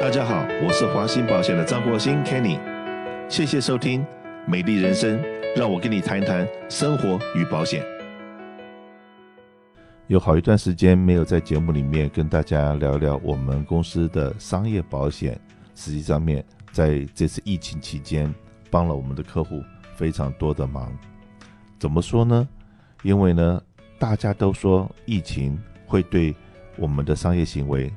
大家好，我是华兴保险的张国兴 Kenny，谢谢收听《美丽人生》，让我跟你谈一谈生活与保险。有好一段时间没有在节目里面跟大家聊聊我们公司的商业保险，实际上面在这次疫情期间帮了我们的客户非常多的忙。怎么说呢？因为呢，大家都说疫情会对我们的商业行为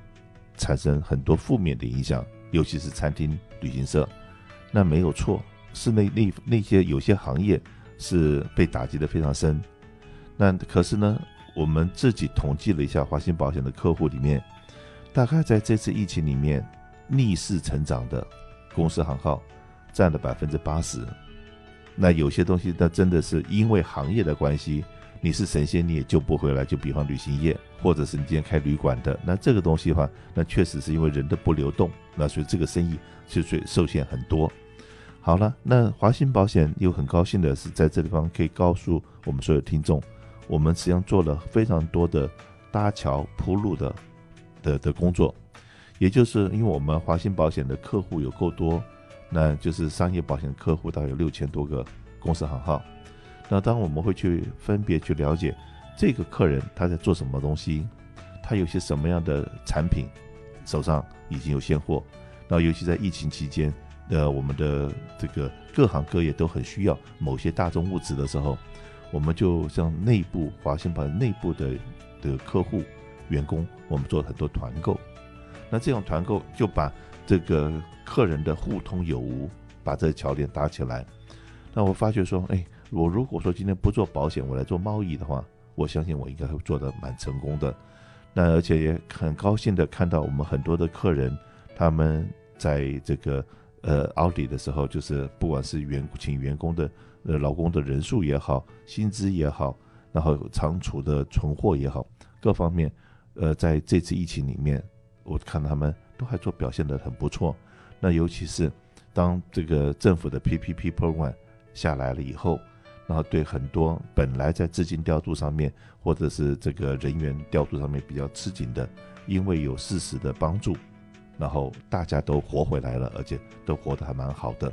产生很多负面的影响，尤其是餐厅、旅行社。那没有错，是那那那些有些行业是被打击得非常深。那可是呢，我们自己统计了一下华兴保险的客户里面，大概在这次疫情里面逆势成长的公司行号占了百分之八十。那有些东西，那真的是因为行业的关系。你是神仙，你也救不回来。就比方旅行业，或者是你今天开旅馆的，那这个东西的话，那确实是因为人的不流动，那所以这个生意就受受限很多。好了，那华兴保险又很高兴的是，在这地方可以告诉我们所有听众，我们实际上做了非常多的搭桥铺路的的的工作，也就是因为我们华兴保险的客户有够多，那就是商业保险客户大概有六千多个公司行号。那当我们会去分别去了解这个客人他在做什么东西，他有些什么样的产品手上已经有现货，那尤其在疫情期间，呃，我们的这个各行各业都很需要某些大宗物资的时候，我们就像内部华兴宝内部的的客户员工，我们做很多团购，那这种团购就把这个客人的互通有无，把这桥梁搭起来。那我发觉说，哎。我如果说今天不做保险，我来做贸易的话，我相信我应该会做得蛮成功的。那而且也很高兴的看到我们很多的客人，他们在这个呃奥迪的时候，就是不管是员请员工的呃劳工的人数也好，薪资也好，然后仓储的存货也好，各方面，呃，在这次疫情里面，我看他们都还做表现得很不错。那尤其是当这个政府的 PPP program 下来了以后。然后对很多本来在资金调度上面，或者是这个人员调度上面比较吃紧的，因为有事实的帮助，然后大家都活回来了，而且都活得还蛮好的。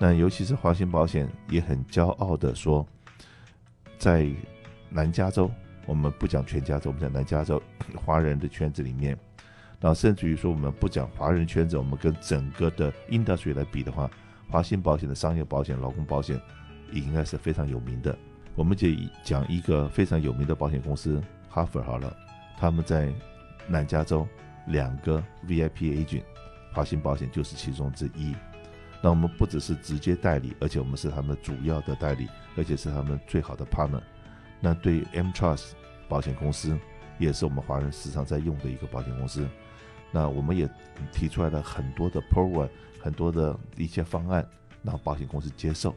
那尤其是华兴保险也很骄傲的说，在南加州，我们不讲全加州，我们讲南加州华人的圈子里面，然后甚至于说我们不讲华人圈子，我们跟整个的 industry 来比的话，华兴保险的商业保险、劳工保险。应该是非常有名的。我们就讲一个非常有名的保险公司哈佛好了，他们在南加州两个 VIP agent，华兴保险就是其中之一。那我们不只是直接代理，而且我们是他们主要的代理，而且是他们最好的 partner。那对于 M Trust 保险公司，也是我们华人时常在用的一个保险公司。那我们也提出来了很多的 program，很多的一些方案，让保险公司接受。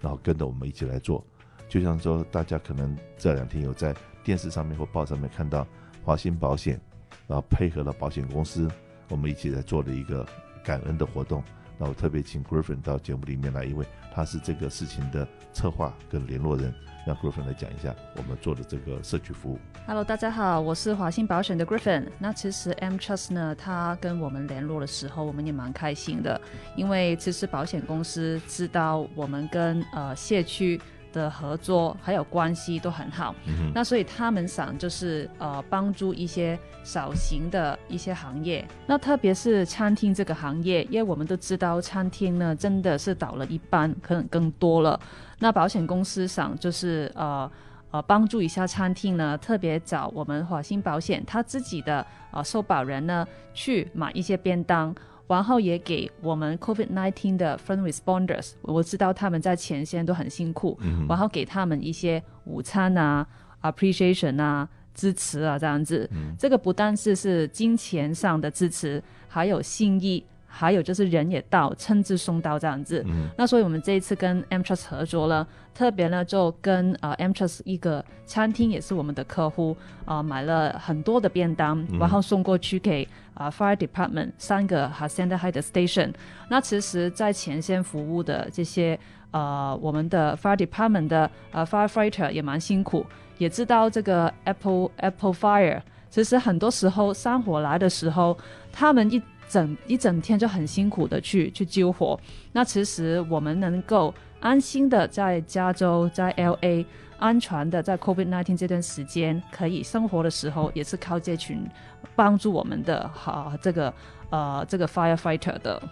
然后跟着我们一起来做，就像说大家可能这两天有在电视上面或报上面看到华鑫保险，然后配合了保险公司，我们一起来做了一个感恩的活动。那我特别请 Griffin 到节目里面来，因为他是这个事情的策划跟联络人，让 Griffin 来讲一下我们做的这个社区服务。Hello，大家好，我是华信保险的 Griffin。那其实 M Trust 呢，他跟我们联络的时候，我们也蛮开心的，因为其实保险公司知道我们跟呃社区。的合作还有关系都很好，嗯、那所以他们想就是呃帮助一些小型的一些行业，那特别是餐厅这个行业，因为我们都知道餐厅呢真的是倒了一半，可能更多了。那保险公司想就是呃呃帮助一下餐厅呢，特别找我们华兴保险他自己的呃受保人呢去买一些便当。然后也给我们 COVID-19 的 front Responders，我知道他们在前线都很辛苦，嗯、然后给他们一些午餐啊、appreciation 啊、支持啊这样子。嗯、这个不但是是金钱上的支持，还有心意。还有就是人也到，亲自送到这样子。嗯、那所以我们这一次跟 AmTrust 合作了，特别呢就跟呃 AmTrust 一个餐厅也是我们的客户啊、呃，买了很多的便当，嗯、然后送过去给啊、呃、Fire Department 三个 Hacienda Heights 的 Station。那其实，在前线服务的这些呃我们的 Fire Department 的呃 Firefighter 也蛮辛苦，也知道这个 Apple Apple Fire，其实很多时候山火来的时候，他们一整一整天就很辛苦的去去救火。那其实我们能够安心的在加州，在 LA 安全的在 COVID-19 这段时间可以生活的时候，也是靠这群帮助我们的哈、这个呃这个 firefighter 的。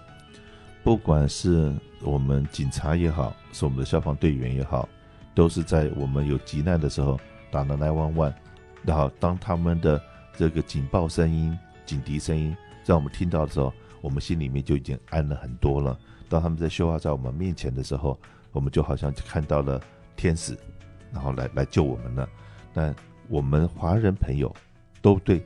不管是我们警察也好，是我们的消防队员也好，都是在我们有急难的时候打了911，然后当他们的这个警报声音、警笛声音在我们听到的时候，我们心里面就已经安了很多了。当他们在秀发在我们面前的时候，我们就好像看到了天使，然后来来救我们了。那我们华人朋友都对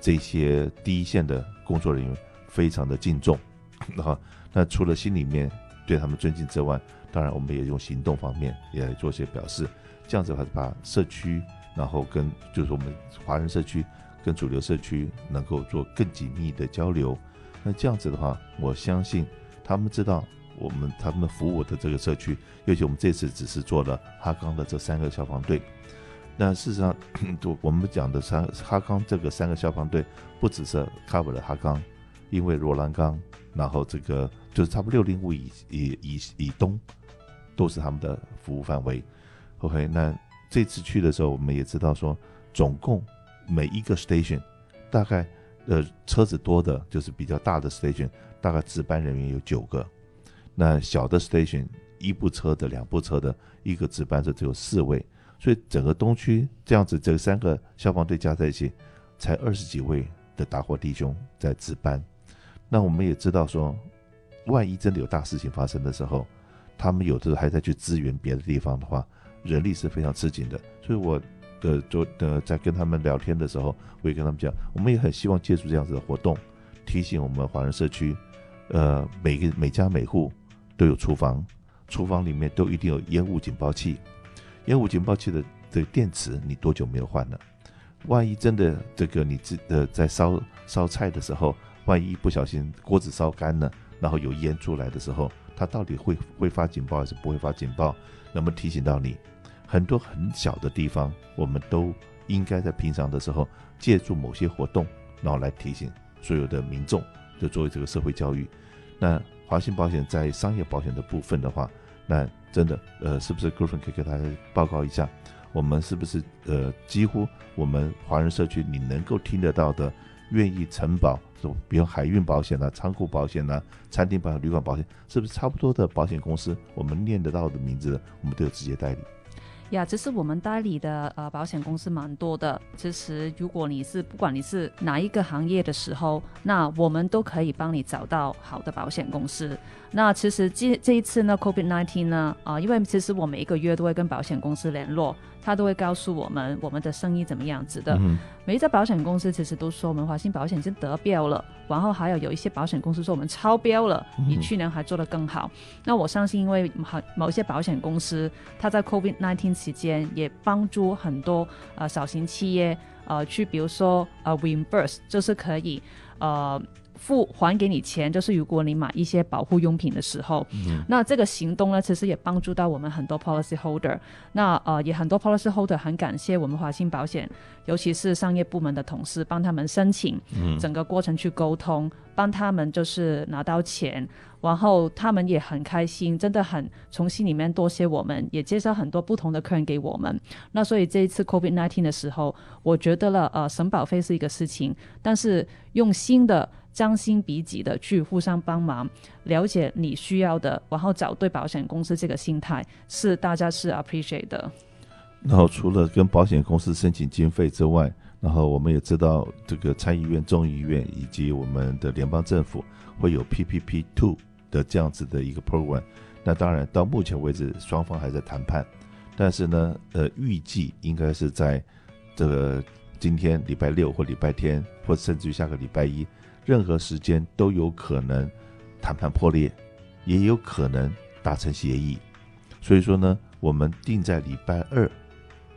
这些第一线的工作人员非常的敬重，然后。那除了心里面对他们尊敬之外，当然我们也用行动方面也做些表示。这样子的话，把社区，然后跟就是我们华人社区跟主流社区能够做更紧密的交流。那这样子的话，我相信他们知道我们他们服务的这个社区，尤其我们这次只是做了哈冈的这三个消防队。那事实上，就我们讲的三哈冈这个三个消防队，不只是 cover 了哈冈，因为罗兰冈，然后这个。就是差不多六零五以以以以东，都是他们的服务范围。OK，那这次去的时候，我们也知道说，总共每一个 station 大概呃车子多的，就是比较大的 station，大概值班人员有九个。那小的 station 一部车的、两部车的，一个值班的只有四位。所以整个东区这样子，这三个消防队加在一起，才二十几位的打火弟兄在值班。那我们也知道说。万一真的有大事情发生的时候，他们有的时候还在去支援别的地方的话，人力是非常吃紧的。所以我的就呃在跟他们聊天的时候，我也跟他们讲，我们也很希望借助这样子的活动，提醒我们华人社区，呃，每个每家每户都有厨房，厨房里面都一定有烟雾警报器，烟雾警报器的这个电池你多久没有换了？万一真的这个你自呃在烧烧菜的时候，万一不小心锅子烧干了。然后有烟出来的时候，它到底会会发警报还是不会发警报？那么提醒到你，很多很小的地方，我们都应该在平常的时候借助某些活动，然后来提醒所有的民众，就作为这个社会教育。那华信保险在商业保险的部分的话，那真的呃，是不是 Griffin 可以给大家报告一下，我们是不是呃，几乎我们华人社区你能够听得到的？愿意承保，说比如海运保险呐、仓库保险呐、餐厅保险、旅馆保险，是不是差不多的保险公司？我们念得到的名字，我们都有直接代理。呀，其实我们代理的呃保险公司蛮多的。其实如果你是不管你是哪一个行业的时候，那我们都可以帮你找到好的保险公司。那其实这这一次呢 COVID nineteen 呢，啊、因为其实我每一个月都会跟保险公司联络。他都会告诉我们我们的生意怎么样子的。嗯、每一家保险公司其实都说我们华信保险已经得标了，然后还有有一些保险公司说我们超标了，比去年还做得更好。嗯、那我相信，因为某某些保险公司，他在 COVID-19 期间也帮助很多呃小型企业呃去，比如说呃 reimburse 就是可以呃。付还给你钱，就是如果你买一些保护用品的时候，嗯、那这个行动呢，其实也帮助到我们很多 policy holder。那呃，也很多 policy holder 很感谢我们华信保险，尤其是商业部门的同事帮他们申请，整个过程去沟通，帮、嗯、他们就是拿到钱，然后他们也很开心，真的很从心里面多谢我们，也介绍很多不同的客人给我们。那所以这一次 COVID-19 的时候，我觉得了呃，省保费是一个事情，但是用新的。将心比己的去互相帮忙，了解你需要的，然后找对保险公司，这个心态是大家是 appreciate 的。然后除了跟保险公司申请经费之外，然后我们也知道这个参议院、众议院以及我们的联邦政府会有 PPP Two 的这样子的一个 program。那当然到目前为止双方还在谈判，但是呢，呃，预计应该是在这个今天礼拜六或礼拜天，或甚至于下个礼拜一。任何时间都有可能谈判破裂，也有可能达成协议。所以说呢，我们定在礼拜二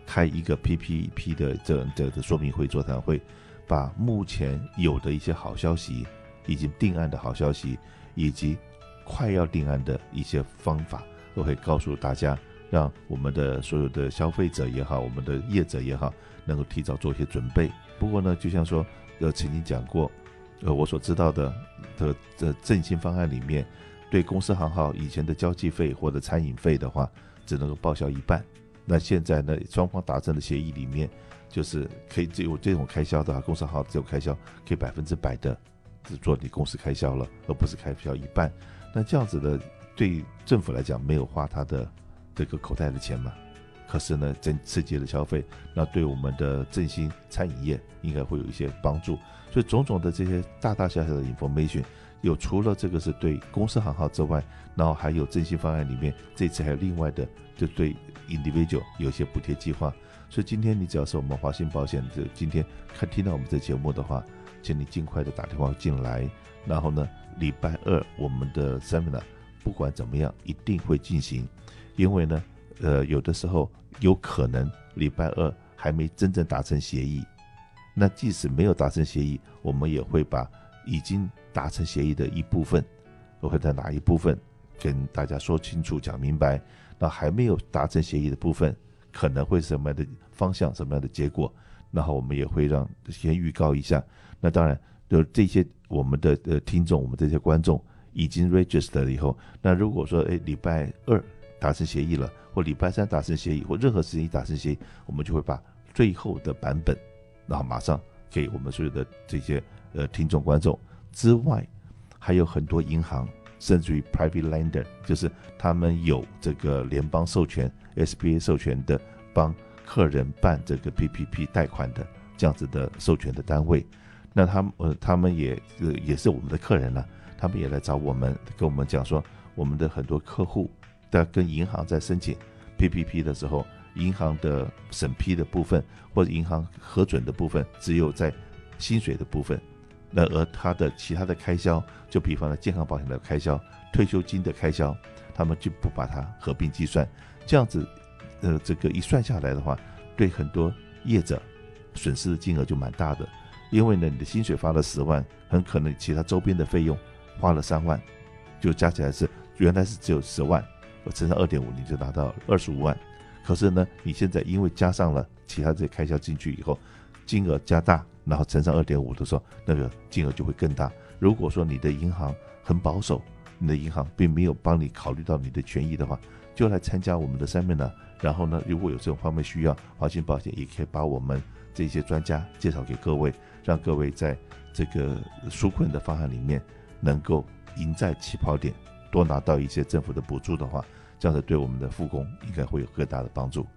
开一个 PPP 的这这的说明会座谈会，把目前有的一些好消息、已经定案的好消息，以及快要定案的一些方法，都会告诉大家，让我们的所有的消费者也好，我们的业者也好，能够提早做一些准备。不过呢，就像说，呃，曾经讲过。呃，我所知道的的的振兴方案里面，对公司行号以前的交际费或者餐饮费的话，只能够报销一半。那现在呢，双方达成的协议里面，就是可以只有这种开销的话，公司行号只有开销可以百分之百的只做你公司开销了，而不是开销一半。那这样子的，对政府来讲没有花他的这个口袋的钱嘛？可是呢，增刺激了消费，那对我们的振兴餐饮业应该会有一些帮助。所以种种的这些大大小小的 information，有除了这个是对公司行号之外，然后还有振兴方案里面，这次还有另外的，就对 individual 有一些补贴计划。所以今天你只要是我们华信保险的，今天看听到我们这节目的话，请你尽快的打电话进来。然后呢，礼拜二我们的 seminar 不管怎么样一定会进行，因为呢，呃，有的时候。有可能礼拜二还没真正达成协议，那即使没有达成协议，我们也会把已经达成协议的一部分，我会在哪一部分跟大家说清楚、讲明白。那还没有达成协议的部分，可能会什么样的方向、什么样的结果，然后我们也会让先预告一下。那当然，就这些我们的呃听众、我们这些观众已经 register 了以后，那如果说哎礼拜二。达成协议了，或礼拜三达成协议，或任何时间一达成协议，我们就会把最后的版本，然后马上给我们所有的这些呃听众观众。之外，还有很多银行，甚至于 private lender，就是他们有这个联邦授权、SBA 授权的，帮客人办这个 PPP 贷款的这样子的授权的单位。那他们呃，他们也呃也是我们的客人了，他们也来找我们，跟我们讲说，我们的很多客户。在跟银行在申请 PPP 的时候，银行的审批的部分或者银行核准的部分，只有在薪水的部分，那而他的其他的开销，就比方说健康保险的开销、退休金的开销，他们就不把它合并计算。这样子，呃，这个一算下来的话，对很多业者损失的金额就蛮大的，因为呢，你的薪水发了十万，很可能其他周边的费用花了三万，就加起来是原来是只有十万。我乘上二点五，你就拿到二十五万。可是呢，你现在因为加上了其他这些开销进去以后，金额加大，然后乘上二点五的时候，那个金额就会更大。如果说你的银行很保守，你的银行并没有帮你考虑到你的权益的话，就来参加我们的 seminar。然后呢，如果有这种方面需要，华信保险也可以把我们这些专家介绍给各位，让各位在这个纾困的方案里面能够赢在起跑点。多拿到一些政府的补助的话，这样子对我们的复工应该会有更大的帮助。